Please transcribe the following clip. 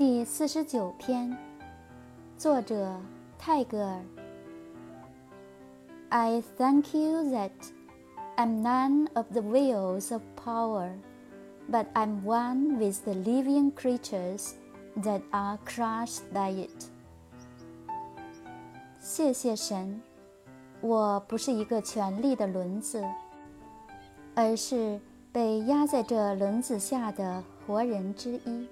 第四十九篇作者泰戈尔 i thank you that i'm none of the wheels of power but i'm one with the living creatures that are crushed by it 谢谢神我不是一个权力的轮子而是被压在这轮子下的活人之一